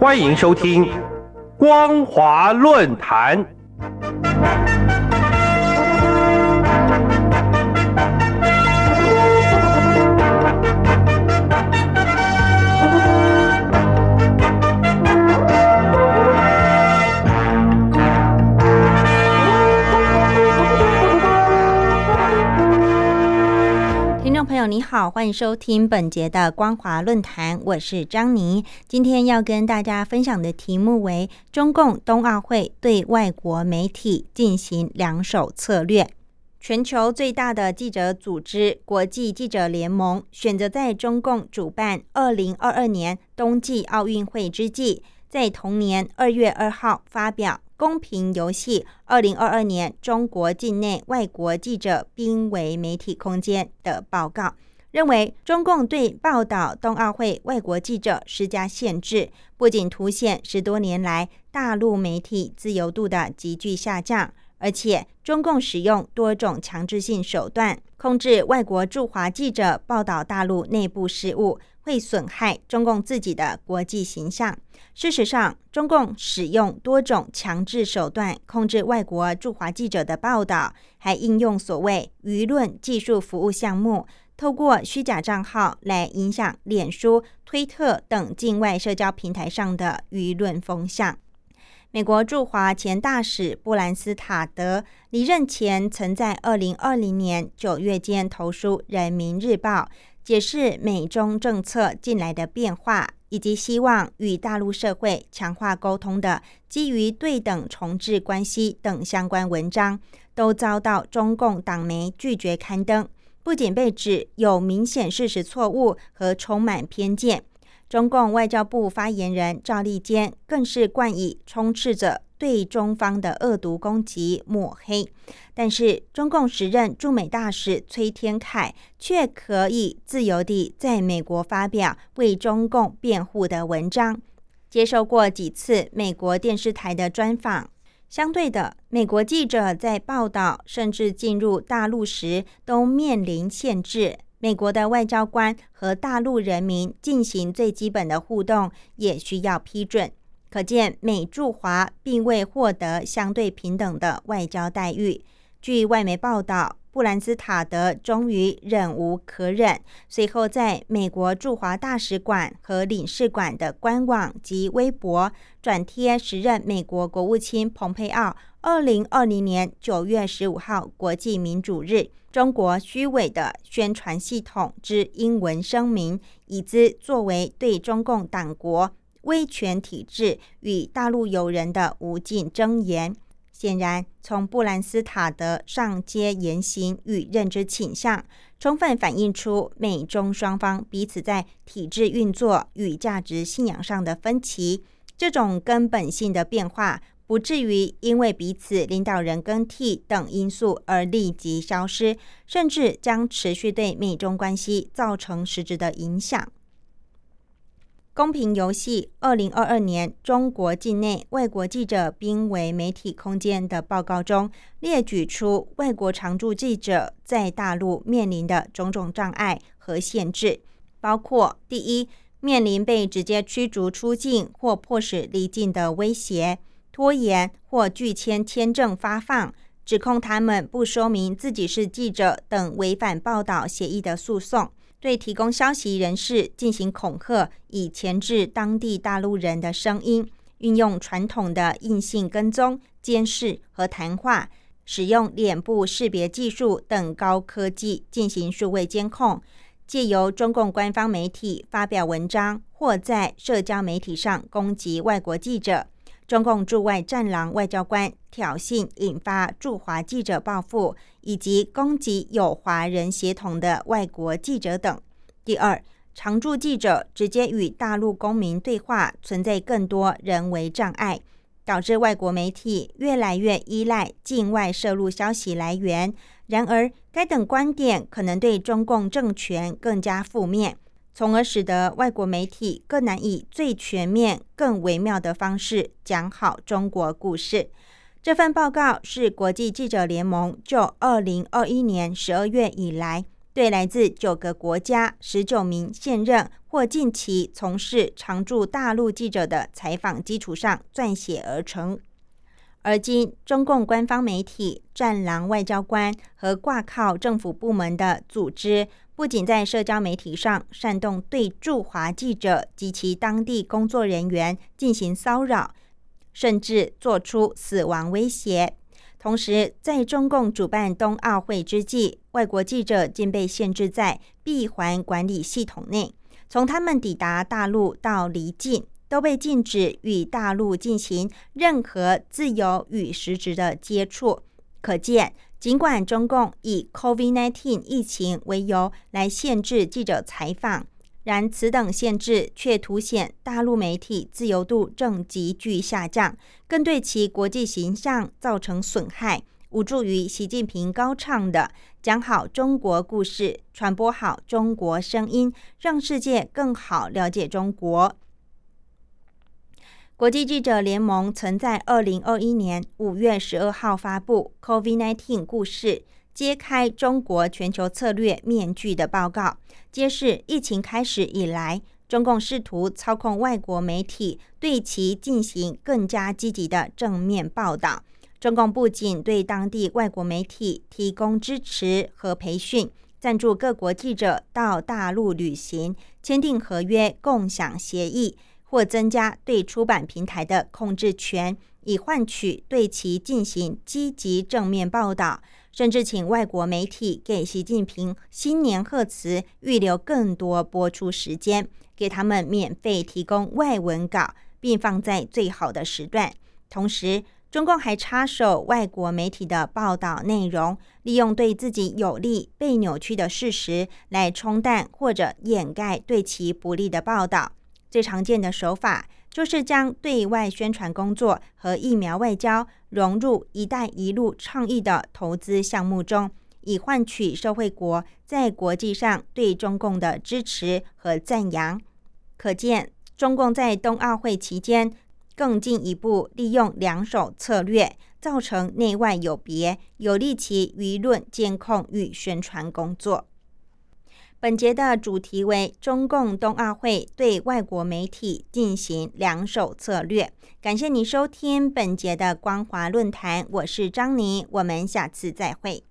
欢迎收听《光华论坛》。你好，欢迎收听本节的光华论坛，我是张妮。今天要跟大家分享的题目为中共冬奥会对外国媒体进行两手策略。全球最大的记者组织国际记者联盟选择在中共主办二零二二年冬季奥运会之际，在同年二月二号发表。公平游戏二零二二年中国境内外国记者濒危媒体空间的报告认为，中共对报道冬奥会外国记者施加限制，不仅凸显十多年来大陆媒体自由度的急剧下降，而且中共使用多种强制性手段控制外国驻华记者报道大陆内部事务。会损害中共自己的国际形象。事实上，中共使用多种强制手段控制外国驻华记者的报道，还应用所谓舆论技术服务项目，透过虚假账号来影响脸书、推特等境外社交平台上的舆论风向。美国驻华前大使布兰斯塔德离任前，曾在二零二零年九月间投书《人民日报》。解释美中政策近来的变化，以及希望与大陆社会强化沟通的基于对等重置关系等相关文章，都遭到中共党媒拒绝刊登。不仅被指有明显事实错误和充满偏见，中共外交部发言人赵立坚更是冠以充斥着。对中方的恶毒攻击抹黑，但是中共时任驻美大使崔天凯却可以自由地在美国发表为中共辩护的文章，接受过几次美国电视台的专访。相对的，美国记者在报道甚至进入大陆时都面临限制，美国的外交官和大陆人民进行最基本的互动也需要批准。可见，美驻华并未获得相对平等的外交待遇。据外媒报道，布兰斯塔德终于忍无可忍，随后在美国驻华大使馆和领事馆的官网及微博转贴时任美国国务卿蓬佩奥二零二零年九月十五号国际民主日中国虚伪的宣传系统之英文声明，以资作为对中共党国。威权体制与大陆友人的无尽争言，显然从布兰斯塔德上街言行与认知倾向，充分反映出美中双方彼此在体制运作与价值信仰上的分歧。这种根本性的变化，不至于因为彼此领导人更替等因素而立即消失，甚至将持续对美中关系造成实质的影响。公平游戏二零二二年中国境内外国记者濒危媒体空间的报告中列举出外国常驻记者在大陆面临的种种障碍和限制，包括：第一，面临被直接驱逐出境或迫使离境的威胁；拖延或拒签签证发放；指控他们不说明自己是记者等违反报道协议的诉讼。对提供消息人士进行恐吓，以钳制当地大陆人的声音；运用传统的硬性跟踪、监视和谈话；使用脸部识别技术等高科技进行数位监控；借由中共官方媒体发表文章或在社交媒体上攻击外国记者。中共驻外战狼外交官挑衅，引发驻华记者报复，以及攻击有华人协同的外国记者等。第二，常驻记者直接与大陆公民对话，存在更多人为障碍，导致外国媒体越来越依赖境外摄入消息来源。然而，该等观点可能对中共政权更加负面。从而使得外国媒体更难以最全面、更微妙的方式讲好中国故事。这份报告是国际记者联盟就二零二一年十二月以来对来自九个国家、十九名现任或近期从事常驻大陆记者的采访基础上撰写而成。而今，中共官方媒体、战狼外交官和挂靠政府部门的组织，不仅在社交媒体上煽动对驻华记者及其当地工作人员进行骚扰，甚至做出死亡威胁。同时，在中共主办冬奥会之际，外国记者竟被限制在闭环管理系统内，从他们抵达大陆到离境。都被禁止与大陆进行任何自由与实质的接触。可见，尽管中共以 COVID-19 疫情为由来限制记者采访，然此等限制却凸显大陆媒体自由度正急剧下降，更对其国际形象造成损害，无助于习近平高唱的“讲好中国故事，传播好中国声音，让世界更好了解中国”。国际记者联盟曾在二零二一年五月十二号发布《COVID-19 故事：揭开中国全球策略面具》的报告，揭示疫情开始以来，中共试图操控外国媒体，对其进行更加积极的正面报道。中共不仅对当地外国媒体提供支持和培训，赞助各国记者到大陆旅行，签订合约共享协议。或增加对出版平台的控制权，以换取对其进行积极正面报道，甚至请外国媒体给习近平新年贺词预留更多播出时间，给他们免费提供外文稿，并放在最好的时段。同时，中共还插手外国媒体的报道内容，利用对自己有利被扭曲的事实来冲淡或者掩盖对其不利的报道。最常见的手法就是将对外宣传工作和疫苗外交融入“一带一路”倡议的投资项目中，以换取社会国在国际上对中共的支持和赞扬。可见，中共在冬奥会期间更进一步利用两手策略，造成内外有别，有利其舆论监控与宣传工作。本节的主题为中共冬奥会对外国媒体进行两手策略。感谢你收听本节的光华论坛，我是张妮，我们下次再会。